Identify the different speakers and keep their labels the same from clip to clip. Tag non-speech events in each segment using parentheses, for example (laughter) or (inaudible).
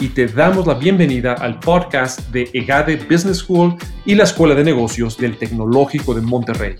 Speaker 1: y te damos la bienvenida al podcast de EGADE Business School y la Escuela de Negocios del Tecnológico de Monterrey.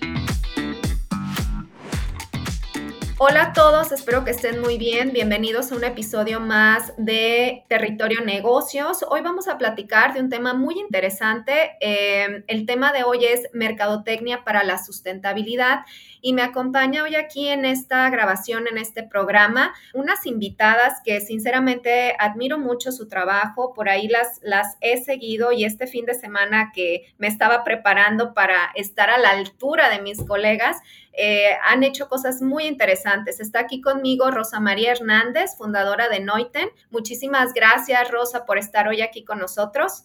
Speaker 2: Hola a todos, espero que estén muy bien. Bienvenidos a un episodio más de Territorio Negocios. Hoy vamos a platicar de un tema muy interesante. Eh, el tema de hoy es Mercadotecnia para la Sustentabilidad y me acompaña hoy aquí en esta grabación, en este programa, unas invitadas que sinceramente admiro mucho su trabajo, por ahí las, las he seguido y este fin de semana que me estaba preparando para estar a la altura de mis colegas, eh, han hecho cosas muy interesantes. Está aquí conmigo Rosa María Hernández, fundadora de Noiten. Muchísimas gracias, Rosa, por estar hoy aquí con nosotros.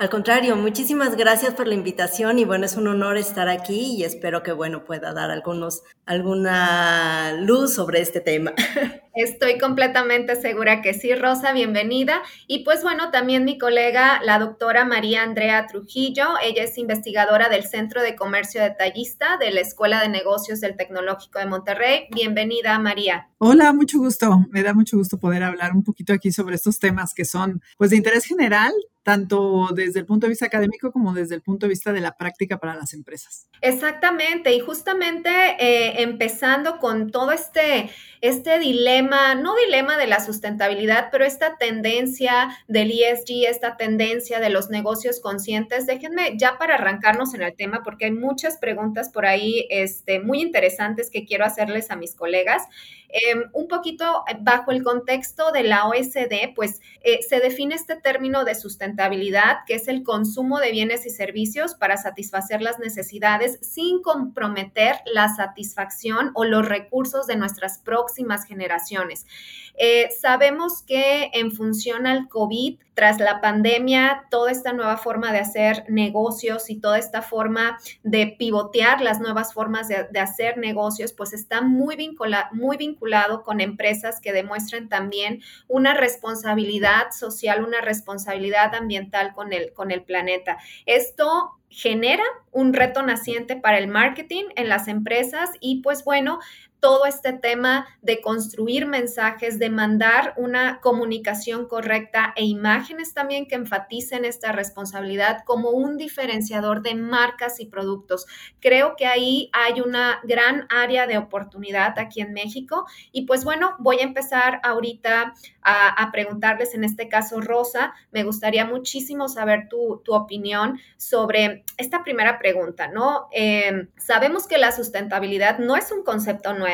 Speaker 3: Al contrario, muchísimas gracias por la invitación y bueno, es un honor estar aquí y espero que bueno pueda dar algunos alguna luz sobre este tema. (laughs)
Speaker 2: Estoy completamente segura que sí, Rosa, bienvenida. Y pues bueno, también mi colega, la doctora María Andrea Trujillo, ella es investigadora del Centro de Comercio Detallista de la Escuela de Negocios del Tecnológico de Monterrey. Bienvenida, María.
Speaker 4: Hola, mucho gusto. Me da mucho gusto poder hablar un poquito aquí sobre estos temas que son pues de interés general, tanto desde el punto de vista académico como desde el punto de vista de la práctica para las empresas.
Speaker 2: Exactamente, y justamente eh, empezando con todo este, este dilema, no dilema de la sustentabilidad, pero esta tendencia del ESG, esta tendencia de los negocios conscientes, déjenme ya para arrancarnos en el tema, porque hay muchas preguntas por ahí este, muy interesantes que quiero hacerles a mis colegas. Em, un poquito bajo el contexto de la OSD, pues eh, se define este término de sustentabilidad, que es el consumo de bienes y servicios para satisfacer las necesidades sin comprometer la satisfacción o los recursos de nuestras próximas generaciones. Eh, sabemos que en función al COVID, tras la pandemia, toda esta nueva forma de hacer negocios y toda esta forma de pivotear las nuevas formas de, hacer negocios, pues está muy, muy vinculado con empresas que demuestran también una responsabilidad social, una responsabilidad ambiental con el, con el planeta. Esto genera un reto naciente para el marketing en las empresas y pues bueno, todo este tema de construir mensajes, de mandar una comunicación correcta e imágenes también que enfaticen esta responsabilidad como un diferenciador de marcas y productos. Creo que ahí hay una gran área de oportunidad aquí en México y pues bueno, voy a empezar ahorita a, preguntarles, en este caso Rosa, me gustaría muchísimo saber tu, opinión sobre esta primera pregunta, ¿no? Em, sabemos que la sustentabilidad no es un concepto nuevo,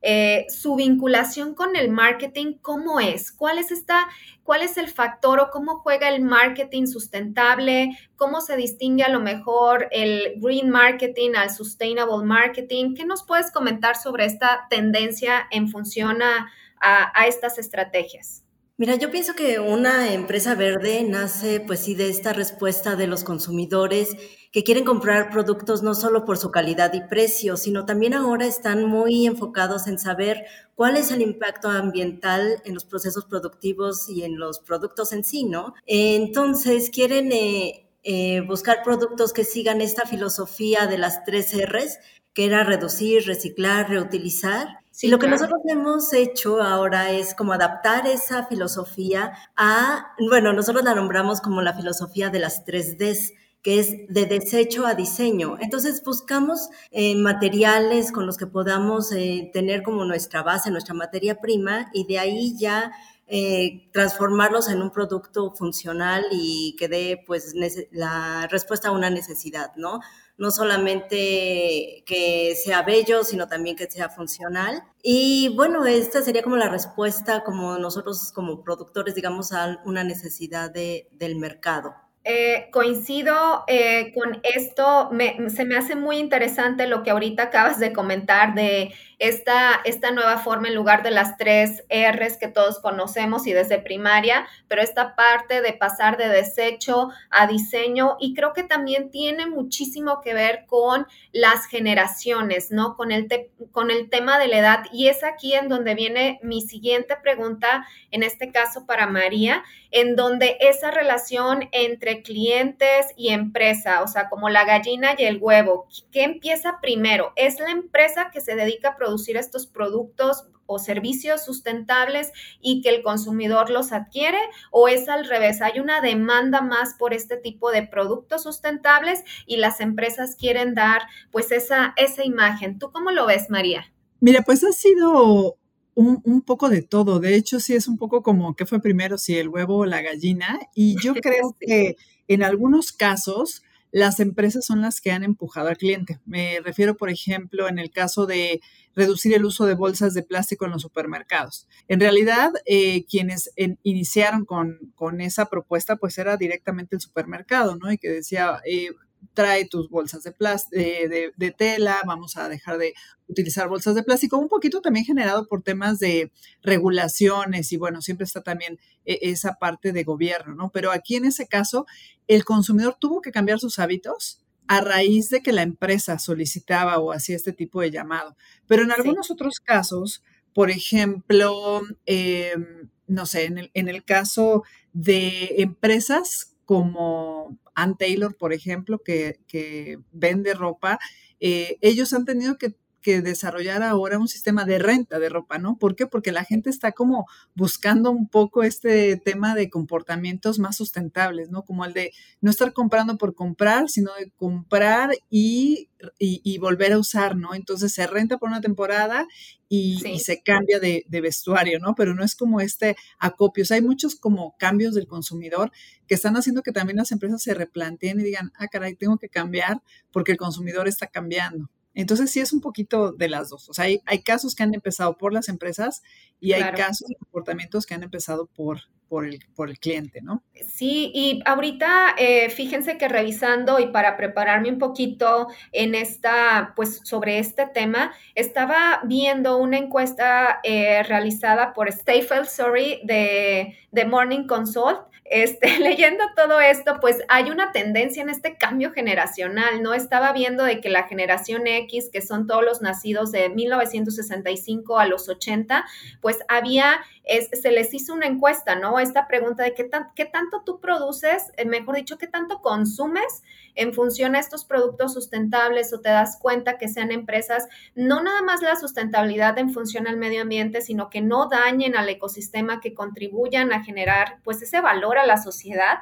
Speaker 2: eh, su vinculación con el marketing, ¿cómo es? ¿Cuál es esta, cuál es el factor o cómo juega el marketing sustentable? ¿Cómo se distingue a lo mejor el green marketing al sustainable marketing? ¿Qué nos puedes comentar sobre esta tendencia en función a estas estrategias?
Speaker 3: Mira, yo pienso que una empresa verde nace, pues sí, de esta respuesta de los consumidores que quieren comprar productos no solo por su calidad y precio, sino también ahora están muy enfocados en saber cuál es el impacto ambiental en los procesos productivos y en los productos en sí, ¿no? Entonces quieren eh, eh, buscar productos que sigan esta filosofía de las tres R's, que era reducir, reciclar, reutilizar. Y lo que nosotros hemos hecho ahora es como adaptar esa filosofía a, bueno, nosotros la nombramos como la filosofía de las tres Ds que es de desecho a diseño. Entonces buscamos eh, materiales con los que podamos eh, tener como nuestra base, nuestra materia prima, y de ahí ya eh, transformarlos en un producto funcional y que dé pues la respuesta a una necesidad, ¿no? No solamente que sea bello, sino también que sea funcional. Y bueno, esta sería como la respuesta como nosotros como productores, digamos, a una necesidad de, del mercado.
Speaker 2: Eh, coincido eh, con esto, se me hace muy interesante lo que ahorita acabas de comentar de esta, esta nueva forma en lugar de las tres R's que todos conocemos y desde primaria, pero esta parte de pasar de desecho a diseño y creo que también tiene muchísimo que ver con las generaciones, ¿no? Con el, con el tema de la edad y es aquí en donde viene mi siguiente pregunta, en este caso para María, en donde esa relación entre clientes y empresa, o sea, como la gallina y el huevo, ¿qué empieza primero? ¿Es la empresa que se dedica a producir estos productos o servicios sustentables y que el consumidor los adquiere o es al revés, hay una demanda más por este tipo de productos sustentables y las empresas quieren dar pues esa, esa imagen. ¿Tú cómo lo ves, María?
Speaker 4: Mira, pues ha sido un, poco de todo. De hecho, sí es un poco como que fue primero, si el huevo o la gallina. Y yo (laughs) creo que en algunos casos las empresas son las que han empujado al cliente. Me refiero, por ejemplo, en el caso de reducir el uso de bolsas de plástico en los supermercados. En realidad, eh, quienes iniciaron con, con, esa propuesta, pues era directamente el supermercado, ¿no? Y que decía, eh, trae tus bolsas de, de, de, tela, vamos a dejar de utilizar bolsas de plástico, un poquito también generado por temas de regulaciones y bueno, siempre está también e, esa parte de gobierno, ¿no? Pero aquí en ese caso, el consumidor tuvo que cambiar sus hábitos a raíz de que la empresa solicitaba o hacía este tipo de llamado. Pero en algunos otros casos, por ejemplo, em, no sé, en el, en el caso de empresas como Ann Taylor, por ejemplo, que, vende ropa, eh, ellos han tenido que que desarrollar ahora un sistema de renta de ropa, ¿no? ¿Por qué? Porque la gente está como buscando un poco este tema de comportamientos más sustentables, ¿no? Como el de no estar comprando por comprar, sino de comprar y, y, volver a usar, ¿no? Entonces se renta por una temporada y, se cambia de, de, vestuario, ¿no? Pero no es como este acopio. O sea, hay muchos como cambios del consumidor que están haciendo que también las empresas se replanteen y digan, ah, caray, tengo que cambiar porque el consumidor está cambiando. Entonces sí es un poquito de las dos. O sea, hay, hay casos que han empezado por las empresas y hay casos de comportamientos que han empezado por, por, el, por el cliente, ¿no?
Speaker 2: Sí, y ahorita eh, fíjense que revisando y para prepararme un poquito en esta, pues sobre este tema, estaba viendo una encuesta eh, realizada por Staples, sorry, de, de Morning Consult este, (laughs) leyendo todo esto, pues hay una tendencia en este cambio generacional, ¿no? Estaba viendo de que la generación X, que son todos los nacidos de 1965 a los 80, pues había, se les hizo una encuesta, ¿no? Esta pregunta de qué, qué tanto tú produces, eh, mejor dicho, qué tanto consumes en función a estos productos sustentables o te das cuenta que sean empresas, no nada más la sustentabilidad en función al medio ambiente, sino que no dañen al ecosistema, que contribuyan a generar pues ese valor a la sociedad.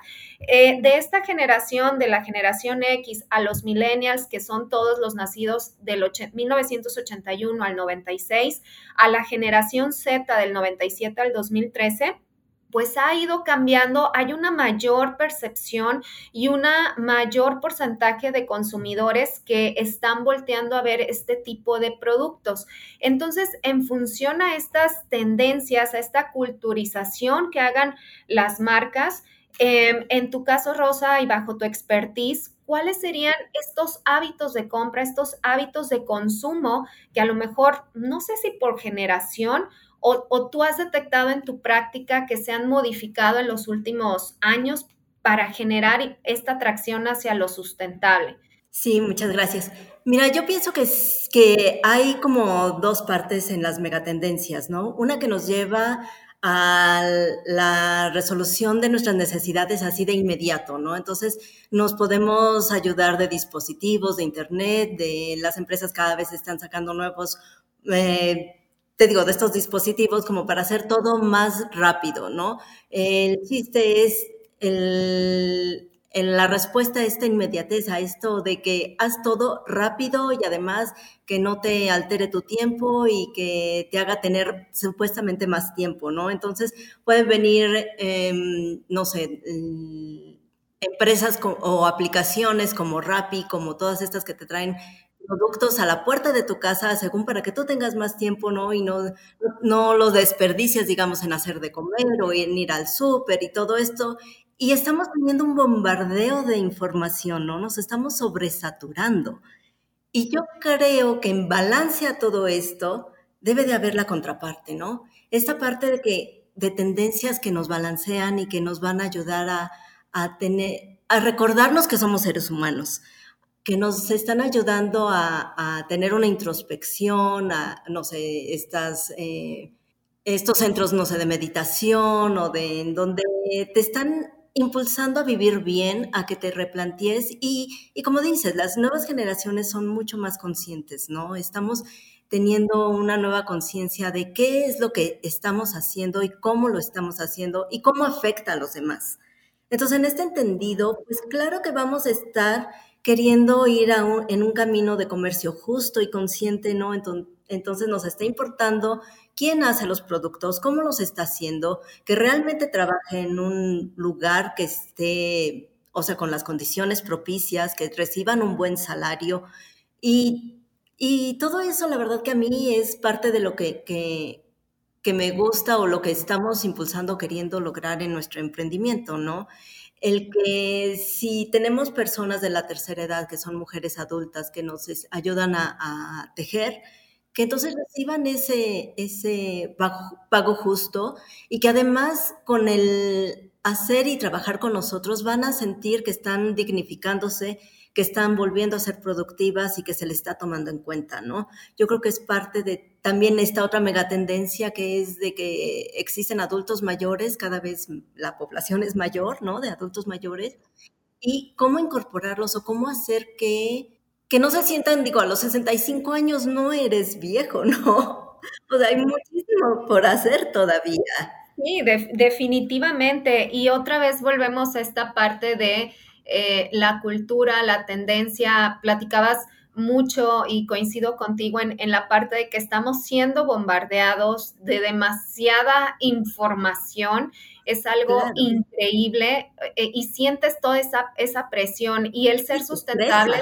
Speaker 2: Eh, de esta generación, de la generación X a los millennials, que son todos los nacidos del 1981 al 96, a la generación Z del 97 al 2013, pues ha ido cambiando, hay una mayor percepción y una mayor porcentaje de consumidores que están volteando a ver este tipo de productos. Entonces, en función a estas tendencias, a esta culturización que hagan las marcas, em, en tu caso, Rosa, y bajo tu expertise, ¿cuáles serían estos hábitos de compra, estos hábitos de consumo que a lo mejor, no sé si por generación o, tú has detectado en tu práctica que se han modificado en los últimos años para generar esta atracción hacia lo sustentable?
Speaker 3: Sí, muchas gracias. Mira, yo pienso que, que hay como dos partes en las megatendencias, ¿no? Una que nos lleva a la resolución de nuestras necesidades así de inmediato, ¿no? Entonces, nos podemos ayudar de dispositivos, de Internet, de las empresas cada vez están sacando nuevos eh, te digo, de estos dispositivos como para hacer todo más rápido, ¿no? El chiste es el, la respuesta a esta inmediatez, a esto de que haz todo rápido y además que no te altere tu tiempo y que te haga tener supuestamente más tiempo, ¿no? Entonces pueden venir, em, no sé, empresas o aplicaciones como Rappi, como todas estas que te traen productos a la puerta de tu casa, según para que tú tengas más tiempo, ¿no? Y no, no los desperdicies, digamos, en hacer de comer o en ir al súper y todo esto. y estamos teniendo un bombardeo de información, ¿no? Nos estamos sobresaturando. Y yo creo que en balance a todo esto debe de haber la contraparte, ¿no? Esta parte de que de tendencias que nos balancean y que nos van a ayudar a, a tener, a recordarnos que somos seres humanos, que nos están ayudando a, tener una introspección, a, no sé, estas, eh, estos centros, no sé, de meditación o de en donde te están impulsando a vivir bien, a que te replantees y, y como dices, las nuevas generaciones son mucho más conscientes, ¿no? Estamos teniendo una nueva conciencia de qué es lo que estamos haciendo y cómo lo estamos haciendo y cómo afecta a los demás. Entonces, en este entendido, pues claro que vamos a estar queriendo ir a un, en un camino de comercio justo y consciente, ¿no? Entonces, nos está importando quién hace los productos, cómo los está haciendo, que realmente trabaje en un lugar que esté, o sea, con las condiciones propicias, que reciban un buen salario. Y, todo eso, la verdad que a mí es parte de lo que, que me gusta o lo que estamos impulsando, queriendo lograr en nuestro emprendimiento, ¿no? El que si tenemos personas de la tercera edad, que son mujeres adultas, que nos ayudan a, tejer, que entonces reciban ese, ese pago, justo y que además con el hacer y trabajar con nosotros van a sentir que están dignificándose, que están volviendo a ser productivas y que se les está tomando en cuenta, ¿no? Yo creo que es parte de también esta otra megatendencia que es de que existen adultos mayores, cada vez la población es mayor, ¿no? De adultos mayores, y cómo incorporarlos o cómo hacer que que no se sientan, digo, a los 65 años no eres viejo, (laughs) ¿no? O sea, hay muchísimo por hacer todavía.
Speaker 2: Sí, definitivamente. Y otra vez volvemos a esta parte de eh, la cultura, la tendencia. Platicabas mucho y coincido contigo en, en, la parte de que estamos siendo bombardeados de demasiada información. Es algo increíble eh, y sientes toda esa, esa presión y el ser sustentable.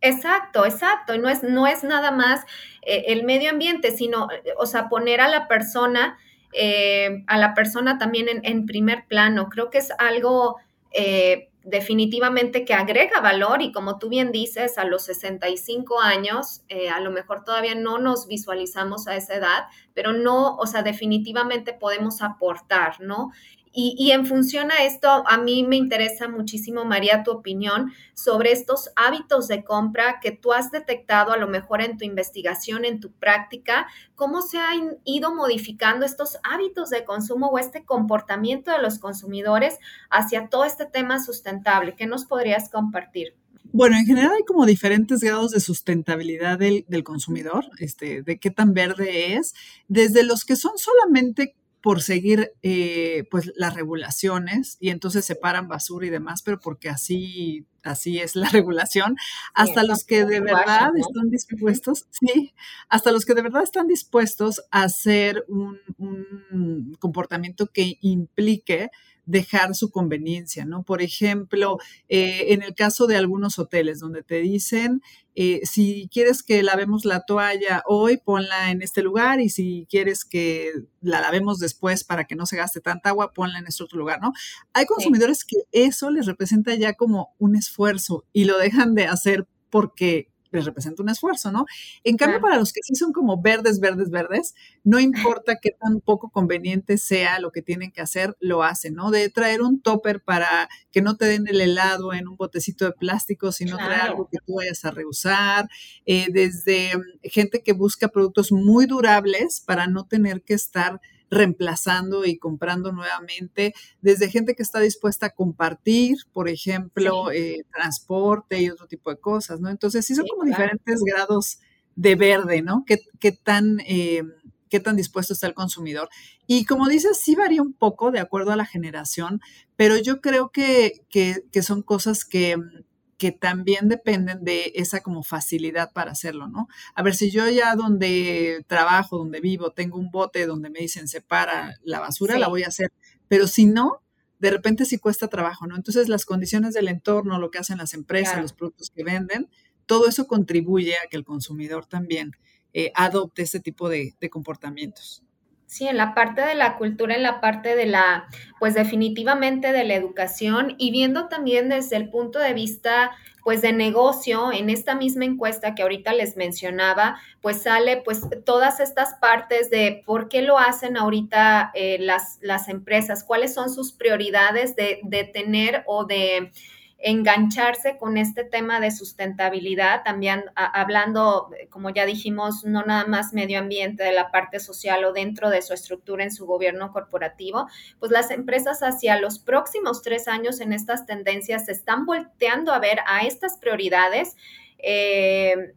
Speaker 2: Exacto, exacto. No es, no es nada más eh, el medio ambiente, sino, o sea, poner a la persona, eh, a la persona también en, primer plano. Creo que es algo eh, definitivamente que agrega valor y como tú bien dices, a los 65 años, a lo mejor todavía no nos visualizamos a esa edad, pero no, o sea, definitivamente podemos aportar, ¿no? Y, en función a esto, a mí me interesa muchísimo, María, tu opinión sobre estos hábitos de compra que tú has detectado a lo mejor en tu investigación, en tu práctica, cómo se han ido modificando estos hábitos de consumo o este comportamiento de los consumidores hacia todo este tema sustentable. ¿Qué nos podrías compartir?
Speaker 4: Bueno, en general hay como diferentes grados de sustentabilidad del, del, consumidor, este, de qué tan verde es, desde los que son solamente por seguir eh, pues las regulaciones y entonces separan basura y demás, pero porque así, así es la (laughs) regulación, hasta los que de verdad están dispuestos, sí, hasta los que de verdad están dispuestos a hacer un, un comportamiento que implique dejar su conveniencia, ¿no? Por ejemplo, eh, en el caso de algunos hoteles donde te dicen, eh, si quieres que lavemos la toalla hoy, ponla en este lugar y si quieres que la lavemos después para que no se gaste tanta agua, ponla en este otro lugar, ¿no? Hay consumidores que eso les representa ya como un esfuerzo y lo dejan de hacer porque les representa un esfuerzo, ¿no? En cambio, para los que sí son como verdes, verdes, verdes, no importa qué tan poco conveniente sea lo que tienen que hacer, lo hacen, ¿no? De traer un topper para que no te den el helado en un botecito de plástico, sino traer algo que tú vayas a reusar, eh, desde mm, gente que busca productos muy durables para no tener que estar reemplazando y comprando nuevamente, desde gente que está dispuesta a compartir, por ejemplo, eh, transporte y otro tipo de cosas, ¿no? Entonces, sí son como diferentes grados de verde, ¿no? ¿Qué, qué tan... Eh, qué tan dispuesto está el consumidor. Y como dices, sí varía un poco de acuerdo a la generación, pero yo creo que, que, que son cosas que, que también dependen de esa como facilidad para hacerlo, ¿no? A ver, si yo ya donde trabajo, donde vivo, tengo un bote donde me dicen separa la basura, la voy a hacer, pero si no, de repente sí cuesta trabajo, ¿no? Entonces las condiciones del entorno, lo que hacen las empresas, los productos que venden, todo eso contribuye a que el consumidor también eh, adopte ese tipo de comportamientos.
Speaker 2: Sí, en la parte de la cultura, en la parte de la, pues definitivamente de la educación y viendo también desde el punto de vista, pues de negocio, en esta misma encuesta que ahorita les mencionaba, pues sale pues todas estas partes de por qué lo hacen ahorita eh, las, las empresas, cuáles son sus prioridades de, de tener o de engancharse con este tema de sustentabilidad, también hablando, como ya dijimos, no nada más medio ambiente de la parte social o dentro de su estructura en su gobierno corporativo, pues las empresas hacia los próximos tres años en estas tendencias se están volteando a ver a estas prioridades. Eh,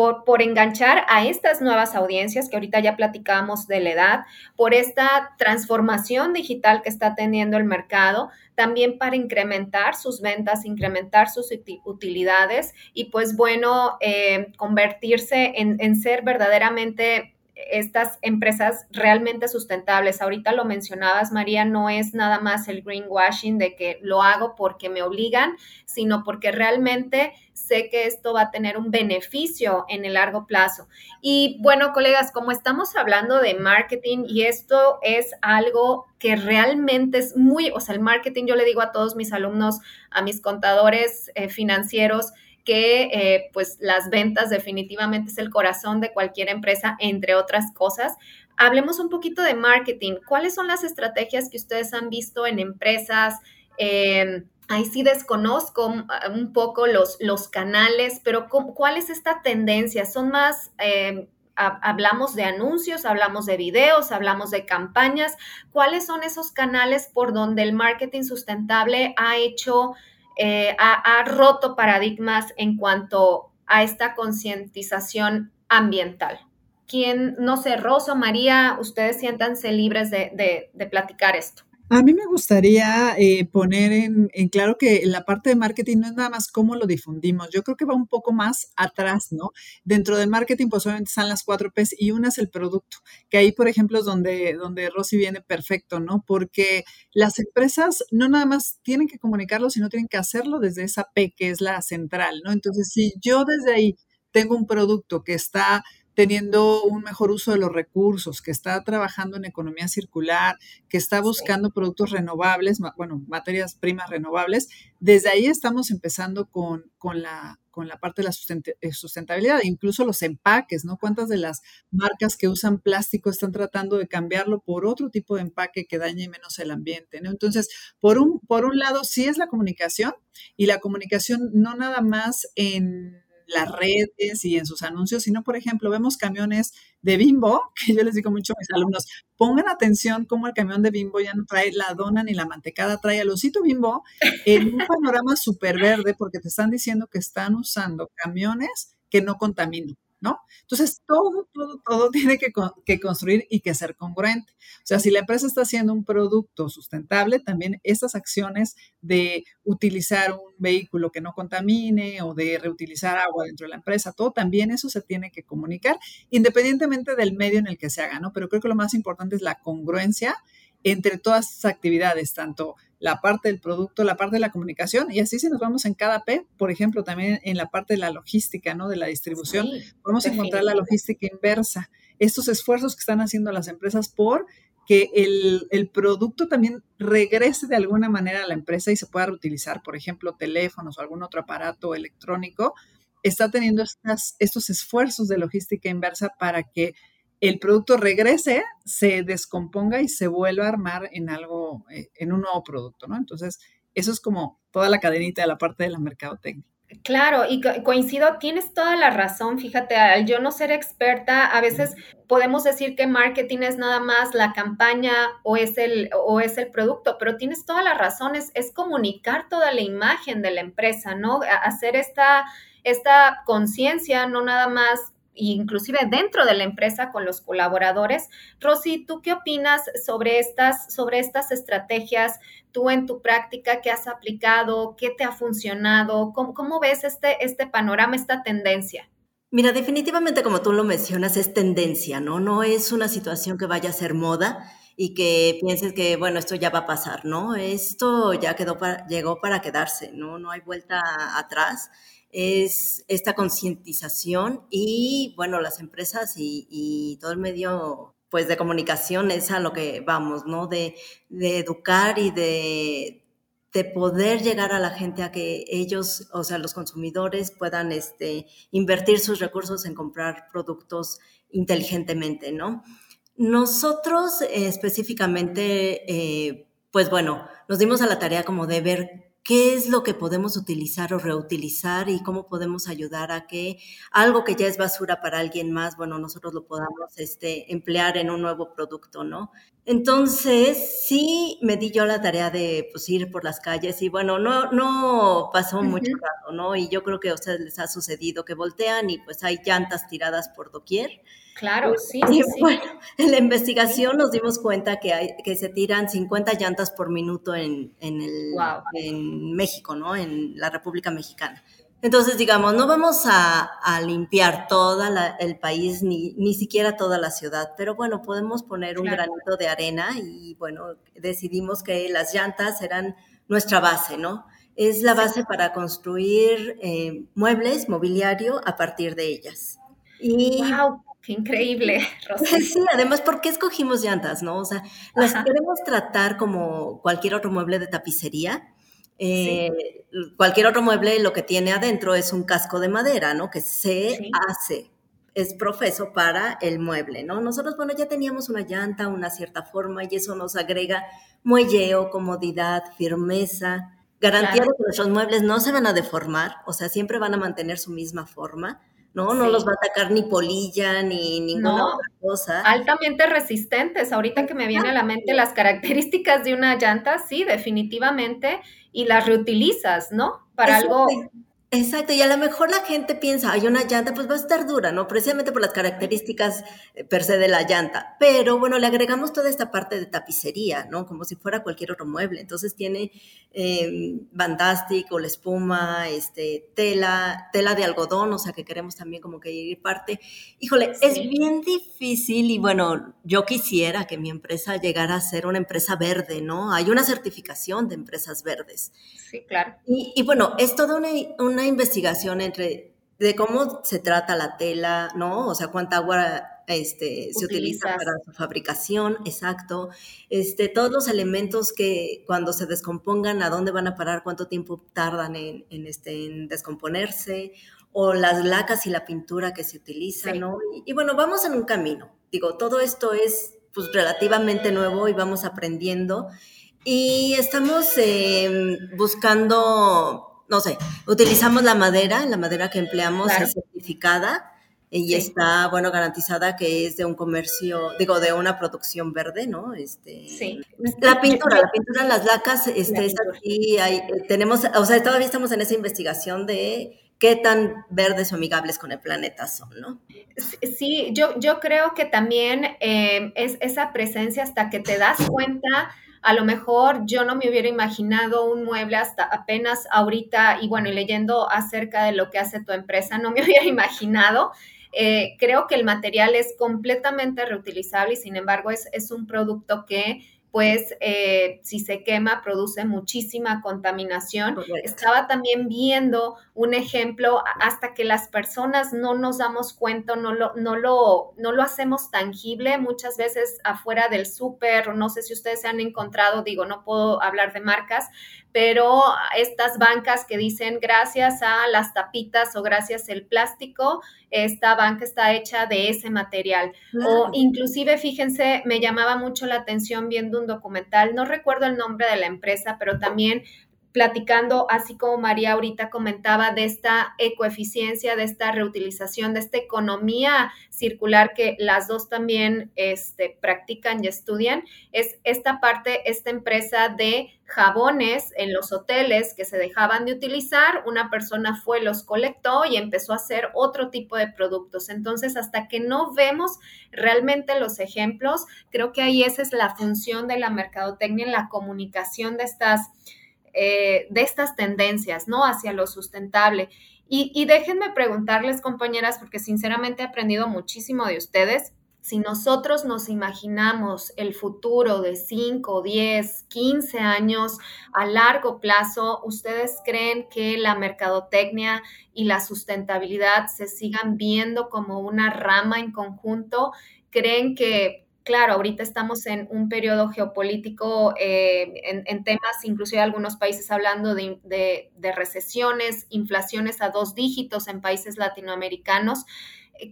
Speaker 2: por, por, enganchar a estas nuevas audiencias que ahorita ya platicábamos de la edad, por esta transformación digital que está teniendo el mercado, también para incrementar sus ventas, incrementar sus utilidades y pues bueno, eh, convertirse en, en ser verdaderamente estas empresas realmente sustentables. Ahorita lo mencionabas, María, no es nada más el greenwashing de que lo hago porque me obligan, sino porque realmente sé que esto va a tener un beneficio en el largo plazo. Y bueno, colegas, como estamos hablando de marketing y esto es algo que realmente es muy, o sea, el marketing, yo le digo a todos mis alumnos, a mis contadores eh, financieros, que eh, pues las ventas definitivamente es el corazón de cualquier empresa, entre otras cosas. Hablemos un poquito de marketing. ¿Cuáles son las estrategias que ustedes han visto en empresas? Eh, ahí sí desconozco un poco los, los canales, pero ¿cuál es esta tendencia? ¿Son más... Eh, hablamos de anuncios, hablamos de videos, hablamos de campañas. ¿Cuáles son esos canales por donde el marketing sustentable ha hecho eh, ha, roto paradigmas en cuanto a esta concientización ambiental. ¿Quién, no sé, Rosa, María, ustedes siéntanse libres de platicar esto?
Speaker 4: A mí me gustaría eh, poner en, claro que la parte de marketing no es nada más cómo lo difundimos. Yo creo que va un poco más atrás, ¿no? Dentro del marketing, pues obviamente están las cuatro P's y una es el producto, que ahí, por ejemplo, es donde, donde Rosy viene perfecto, ¿no? Porque las empresas no nada más tienen que comunicarlo, sino tienen que hacerlo desde esa P, que es la central, ¿no? Entonces, si yo desde ahí tengo un producto que está teniendo un mejor uso de los recursos, que está trabajando en economía circular, que está buscando productos renovables, bueno, materias primas renovables. Desde ahí estamos empezando con, la, con la parte de la eh, sustentabilidad, incluso los empaques, ¿no? ¿Cuántas de las marcas que usan plástico están tratando de cambiarlo por otro tipo de empaque que dañe menos el ambiente, ¿no? Entonces, por un, por un lado, sí es la comunicación y la comunicación no nada más en las redes y en sus anuncios, sino, por ejemplo, vemos camiones de bimbo, (laughs) que yo les digo mucho a mis alumnos, pongan atención cómo el camión de bimbo ya no trae la dona ni la mantecada, trae el osito bimbo en un panorama súper verde porque te están diciendo que están usando camiones que no contaminan. ¿No? Entonces, todo, todo, (laughs) tiene que, que, construir y que ser congruente. O sea, si la empresa está haciendo un producto sustentable, también estas acciones de utilizar un vehículo que no contamine o de reutilizar agua dentro de la empresa, todo también eso se tiene que comunicar, independientemente del medio en el que se haga, ¿no? Pero creo que lo más importante es la congruencia entre todas estas actividades, tanto la parte del producto, la parte de la comunicación, y así si nos vamos en cada P, por ejemplo, también en la parte de la logística, ¿no? De la distribución, podemos encontrar la logística inversa, estos esfuerzos que están haciendo las empresas por que el, el, producto también regrese de alguna manera a la empresa y se pueda reutilizar, por ejemplo, teléfonos o algún otro aparato electrónico, está teniendo estas, estos esfuerzos de logística inversa para que el producto regrese, se descomponga y se vuelva a armar en algo, eh, en un nuevo producto, ¿no? Entonces, eso es como toda la cadenita de la parte de la mercadotecnia.
Speaker 2: Claro, y coincido, tienes toda la razón, fíjate, al yo no ser experta, a veces podemos decir que marketing es nada más la campaña o es el, o es el producto, pero tienes toda la razón, es, es comunicar toda la imagen de la empresa, ¿no? Hacer esta, esta conciencia, no nada más inclusive dentro de la empresa con los colaboradores. Rosy, ¿tú qué opinas sobre estas, sobre estas estrategias? Tú en tu práctica, ¿qué has aplicado? ¿Qué te ha funcionado? ¿Cómo, ves este, este panorama, esta tendencia?
Speaker 3: Mira, definitivamente como tú lo mencionas, es tendencia, ¿no? No es una situación que vaya a ser moda y que pienses que, bueno, esto ya va a pasar, ¿no? Esto ya quedó llegó para quedarse, ¿no? No hay vuelta atrás es esta concientización y, bueno, las empresas y, todo el medio pues de comunicación es a lo que vamos, ¿no? De, educar y de, de, poder llegar a la gente a que ellos, o sea, los consumidores puedan este, invertir sus recursos en comprar productos inteligentemente, ¿no? Nosotros eh, específicamente, eh, pues bueno, nos dimos a la tarea como de ver qué es lo que podemos utilizar o reutilizar y cómo podemos ayudar a que algo que ya es basura para alguien más, bueno, nosotros lo podamos este, emplear en un nuevo producto, ¿no? Entonces, sí me di yo la tarea de pues, ir por las calles y bueno, no, no pasó mucho rato, ¿no? Y yo creo que a ustedes les ha sucedido que voltean y pues hay llantas tiradas por doquier.
Speaker 2: Claro, sí,
Speaker 3: sí, Bueno, (laughs) en la investigación nos dimos cuenta que, hay, que se tiran 50 llantas por minuto en, en, el, en México, ¿no? En la República Mexicana. Entonces, digamos, no vamos a, a limpiar todo el país, ni, ni siquiera toda la ciudad, pero bueno, podemos poner un granito de arena y bueno, decidimos que las llantas eran nuestra base, ¿no? Es la base para construir eh, muebles, mobiliario a partir de ellas.
Speaker 2: Y wow. Qué increíble, (laughs)
Speaker 3: Sí, además, ¿por qué escogimos llantas, no? O sea, las queremos tratar como cualquier otro mueble de tapicería. Eh, cualquier otro mueble lo que tiene adentro es un casco de madera, ¿no? Que se hace, es profeso para el mueble, ¿no? Nosotros, bueno, ya teníamos una llanta, una cierta forma y eso nos agrega muelleo, comodidad, firmeza, garantía de que nuestros muebles no se van a deformar, o sea, siempre van a mantener su misma forma. ¿No? No los va a atacar ni polilla ni ninguna otra cosa.
Speaker 2: Altamente resistentes. Ahorita que me viene a la mente las características de una llanta, sí, definitivamente, y las reutilizas, ¿no? Para algo
Speaker 3: Exacto, y a lo mejor la gente piensa, hay una llanta, pues va a estar dura, ¿no? Precisamente por las características eh, per se de la llanta. Pero bueno, le agregamos toda esta parte de tapicería, ¿no? Como si fuera cualquier otro mueble. Entonces tiene eh, o la espuma, este, tela, tela de algodón, o sea que queremos también como que ir parte. Híjole, es bien difícil y bueno, yo quisiera que mi empresa llegara a ser una empresa verde, ¿no? Hay una certificación de empresas verdes.
Speaker 2: Sí, claro.
Speaker 3: Y, bueno, es toda una, investigación entre de cómo se trata la tela, ¿no? O sea, cuánta agua este, se utiliza para su fabricación, exacto. Este, todos los elementos que cuando se descompongan, a dónde van a parar, cuánto tiempo tardan en, este, en descomponerse, o las lacas y la pintura que se utiliza, ¿no? Y, y, bueno, vamos en un camino. Digo, todo esto es pues relativamente nuevo y vamos aprendiendo. Y estamos em, buscando, no sé, utilizamos la madera, la madera que empleamos es certificada y está, bueno, garantizada que es de un comercio, digo, de una producción verde, ¿no? Este,
Speaker 2: sí.
Speaker 3: La pintura, la pintura, las lacas, este, es aquí, hay, tenemos, o sea, todavía estamos en esa investigación de qué tan verdes o amigables con el planeta son, ¿no?
Speaker 2: Sí, yo, yo creo que también em, es esa presencia hasta que te das cuenta a lo mejor yo no me hubiera imaginado un mueble hasta apenas ahorita y bueno, y leyendo acerca de lo que hace tu empresa, no me (laughs) hubiera imaginado. Eh, creo que el material es completamente reutilizable y sin embargo es, es un producto que pues eh, si se quema produce muchísima contaminación. Estaba también viendo un ejemplo hasta que las personas no nos damos cuenta, no lo, no lo, no lo hacemos tangible, muchas veces afuera del súper, no sé si ustedes se han encontrado, digo, no puedo hablar de marcas, pero estas bancas que dicen gracias a las tapitas o gracias al plástico, esta banca está hecha de ese material. O inclusive, fíjense, me llamaba mucho la atención viendo un documental, no recuerdo el nombre de la empresa, pero también platicando, así como María ahorita comentaba, de esta ecoeficiencia, de esta reutilización, de esta economía circular que las dos también este, practican y estudian, es esta parte, esta empresa de jabones en los hoteles que se dejaban de utilizar, una persona fue, los colectó y empezó a hacer otro tipo de productos. Entonces, hasta que no vemos realmente los ejemplos, creo que ahí esa es la función de la mercadotecnia en la comunicación de estas eh, de estas tendencias, ¿no? Hacia lo sustentable. Y, déjenme preguntarles, compañeras, porque sinceramente he aprendido muchísimo de ustedes. Si nosotros nos imaginamos el futuro de 5, 10, 15 años a largo plazo, ¿ustedes creen que la mercadotecnia y la sustentabilidad se sigan viendo como una rama en conjunto? ¿Creen que claro, ahorita estamos en un periodo geopolítico, eh, en, temas, inclusive algunos países hablando de, recesiones, inflaciones a dos dígitos en países latinoamericanos.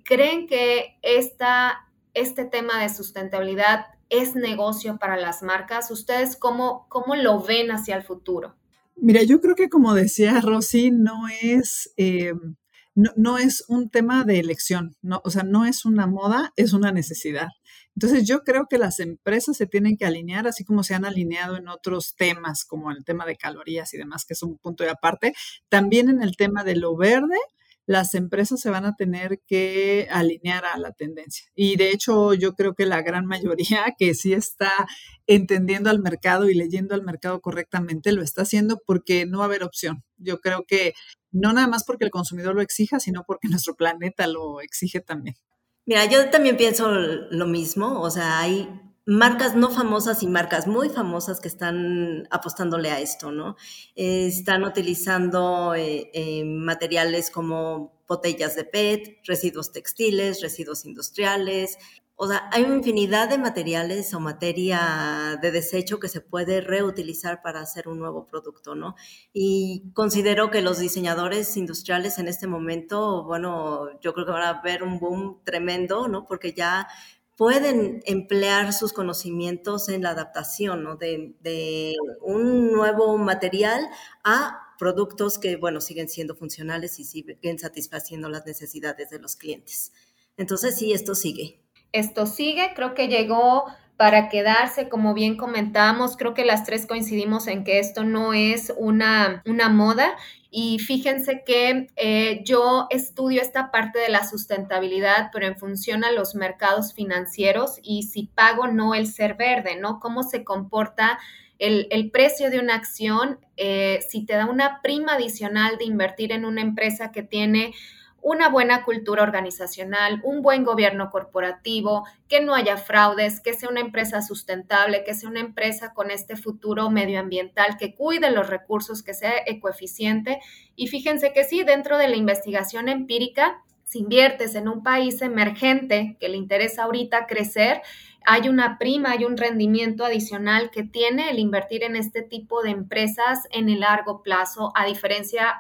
Speaker 2: ¿Creen que esta, este tema de sustentabilidad es negocio para las marcas? ¿Ustedes cómo, cómo lo ven hacia el futuro?
Speaker 4: Mira, yo creo que como decía Rosy, no es... Eh, no, es un tema de elección, no, o sea, no es una moda, es una necesidad. Entonces yo creo que las empresas se tienen que alinear, así como se han alineado en otros temas, como el tema de calorías y demás, que es un punto de aparte, también en el tema de lo verde, las empresas se van a tener que alinear a la tendencia. Y de hecho, yo creo que la gran mayoría (laughs) que sí está entendiendo al mercado y leyendo al mercado correctamente lo está haciendo porque no va a haber opción. Yo creo que no nada más porque el consumidor lo exija, sino porque (laughs) nuestro planeta lo exige también.
Speaker 3: Mira, yo también pienso lo mismo, o sea, hay marcas no famosas y marcas muy famosas que están apostándole a esto, ¿no? están utilizando eh, eh, materiales como botellas de PET, residuos textiles, residuos industriales. O sea, hay una infinidad de materiales o materia de desecho que se puede reutilizar para hacer un nuevo producto, ¿no? Y considero que los diseñadores industriales en este momento, bueno, yo creo que van a ver un boom tremendo, ¿no? Porque ya pueden emplear sus conocimientos en la adaptación de, un nuevo material a productos que, bueno, siguen siendo funcionales y siguen satisfaciendo las necesidades de los clientes. Entonces, sí, esto sigue.
Speaker 2: Esto sigue, creo que llegó para quedarse, como bien comentamos, creo que las tres coincidimos en que esto no es una, una moda y fíjense que eh, yo estudio esta parte de la sustentabilidad, pero en función a los mercados financieros y si pago no el ser verde, ¿no? ¿Cómo se comporta el, precio de una acción? Eh, si te da una prima adicional de invertir en una empresa que tiene una buena cultura organizacional, un buen gobierno corporativo, que no haya fraudes, que sea una empresa sustentable, que sea una empresa con este futuro medioambiental, que cuide los recursos, que sea ecoeficiente. Y fíjense que sí, dentro de la investigación empírica, si inviertes en un país emergente que le interesa ahorita crecer, hay una prima, hay un rendimiento adicional que tiene el invertir en este tipo de empresas en el largo plazo, a diferencia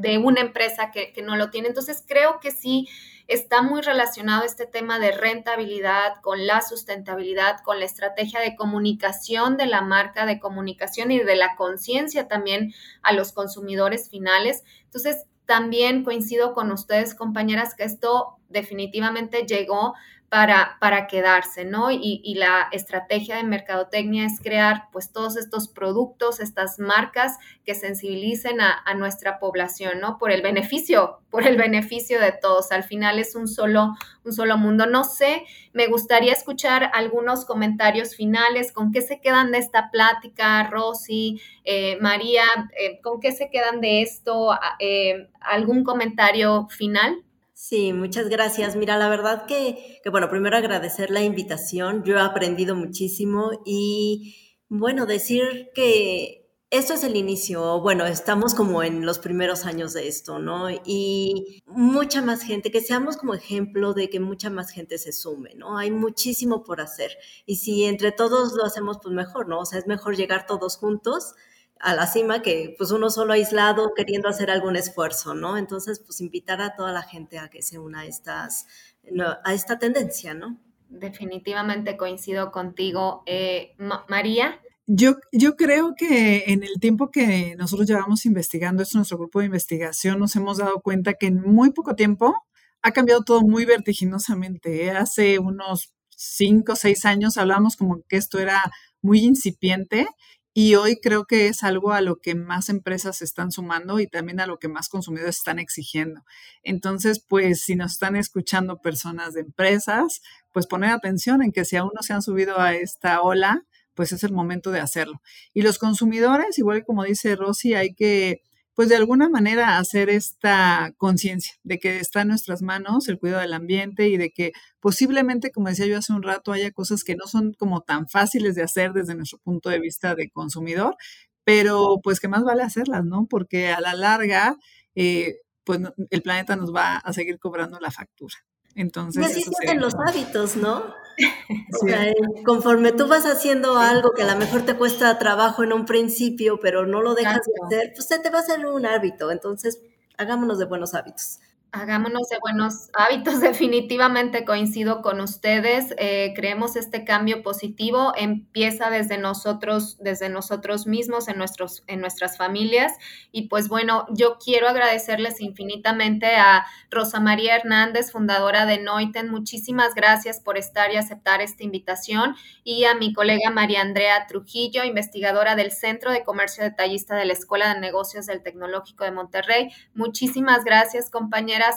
Speaker 2: de una empresa que, no lo tiene. Entonces, creo que sí está muy relacionado este tema de rentabilidad con la sustentabilidad, con la estrategia de comunicación de la marca, de comunicación y de la conciencia también a los consumidores finales. Entonces, también coincido con ustedes, compañeras, que esto definitivamente llegó para, para quedarse, ¿no? Y, y, la estrategia de mercadotecnia es crear pues todos estos productos, estas marcas que sensibilicen a, nuestra población, ¿no? Por el beneficio, por el beneficio de todos. Al final es un solo, un solo mundo. No sé, me gustaría escuchar algunos comentarios finales, con qué se quedan de esta plática, Rosy, eh, María, eh, con qué se quedan de esto, eh, algún comentario final.
Speaker 3: Sí, muchas gracias. Mira, la verdad que, que, bueno, primero agradecer la invitación. Yo he aprendido muchísimo y, bueno, decir que esto es el inicio. Bueno, estamos como en los primeros años de esto, ¿no? Y mucha más gente, que seamos como ejemplo de que mucha más gente se sume, ¿no? Hay muchísimo por hacer. Y si entre todos lo hacemos, pues mejor, ¿no? O sea, es mejor llegar todos juntos a la cima que pues uno solo aislado queriendo hacer algún esfuerzo, ¿no? Entonces, pues invitar a toda la gente a que se una a, estas, a esta tendencia, ¿no?
Speaker 2: Definitivamente coincido contigo. Eh, María.
Speaker 4: Yo, yo creo que en el tiempo que nosotros llevamos investigando, es nuestro grupo de investigación, nos hemos dado cuenta que en muy poco tiempo ha cambiado todo muy vertiginosamente. ¿eh? Hace unos cinco o seis años hablábamos como que esto era muy incipiente y hoy creo que es algo a lo que más empresas están sumando y también a lo que más consumidores están exigiendo. Entonces, pues si nos están escuchando personas de empresas, pues poner atención en que si aún no se han subido a esta ola, pues es el momento de hacerlo. Y los consumidores, igual como dice Rosy, hay que pues de alguna manera hacer esta conciencia de que está en nuestras manos el cuidado del ambiente y de que posiblemente, como decía yo hace un rato, haya cosas que no son como tan fáciles de hacer desde nuestro punto de vista de consumidor, pero pues que más vale hacerlas, ¿no? Porque a la larga, eh, pues el planeta nos va a seguir cobrando la factura. Entonces,
Speaker 3: hacen los hábitos, ¿no? (laughs) conforme tú vas haciendo algo que a lo mejor te cuesta trabajo en un principio, pero no lo dejas de hacer, pues te va a hacer un hábito. Entonces, hagámonos de buenos hábitos.
Speaker 2: Hagámonos de buenos hábitos, (laughs) definitivamente coincido con ustedes. Eh, creemos este cambio positivo empieza desde nosotros, desde nosotros mismos, en, nuestros, en nuestras familias. Y pues bueno, yo quiero agradecerles infinitamente a Rosa María Hernández, fundadora de Noiten. Muchísimas gracias por estar y aceptar esta invitación. Y a mi colega María Andrea Trujillo, investigadora del Centro de Comercio Detallista de la Escuela de Negocios del Tecnológico de Monterrey. Muchísimas gracias,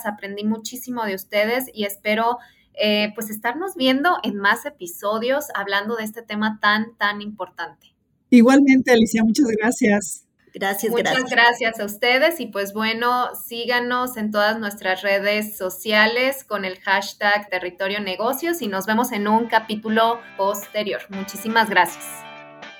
Speaker 2: aprendí muchísimo de ustedes y espero eh, pues estarnos viendo en más episodios hablando de este tema tan, tan importante.
Speaker 4: Igualmente, Alicia, muchas gracias.
Speaker 3: Gracias,
Speaker 2: Muchas gracias. a ustedes y pues bueno, síganos en todas nuestras redes sociales con el hashtag Territorio Negocios y nos vemos en un capítulo posterior. Muchísimas gracias.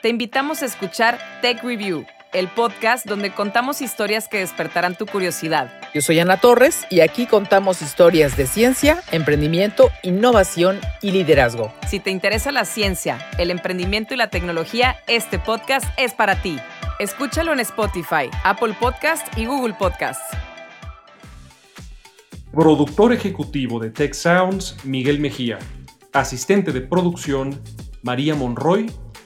Speaker 5: Te invitamos a escuchar Tech Review el podcast donde contamos historias que despertarán tu curiosidad.
Speaker 6: Yo soy Ana Torres y aquí contamos historias de ciencia, emprendimiento, innovación y liderazgo.
Speaker 5: Si te interesa la ciencia, el emprendimiento y la tecnología, este podcast es para ti. Escúchalo en Spotify, Apple Podcast y Google Podcast.
Speaker 1: Productor ejecutivo de Tech Sounds, Miguel Mejía. Asistente de producción, María Monroy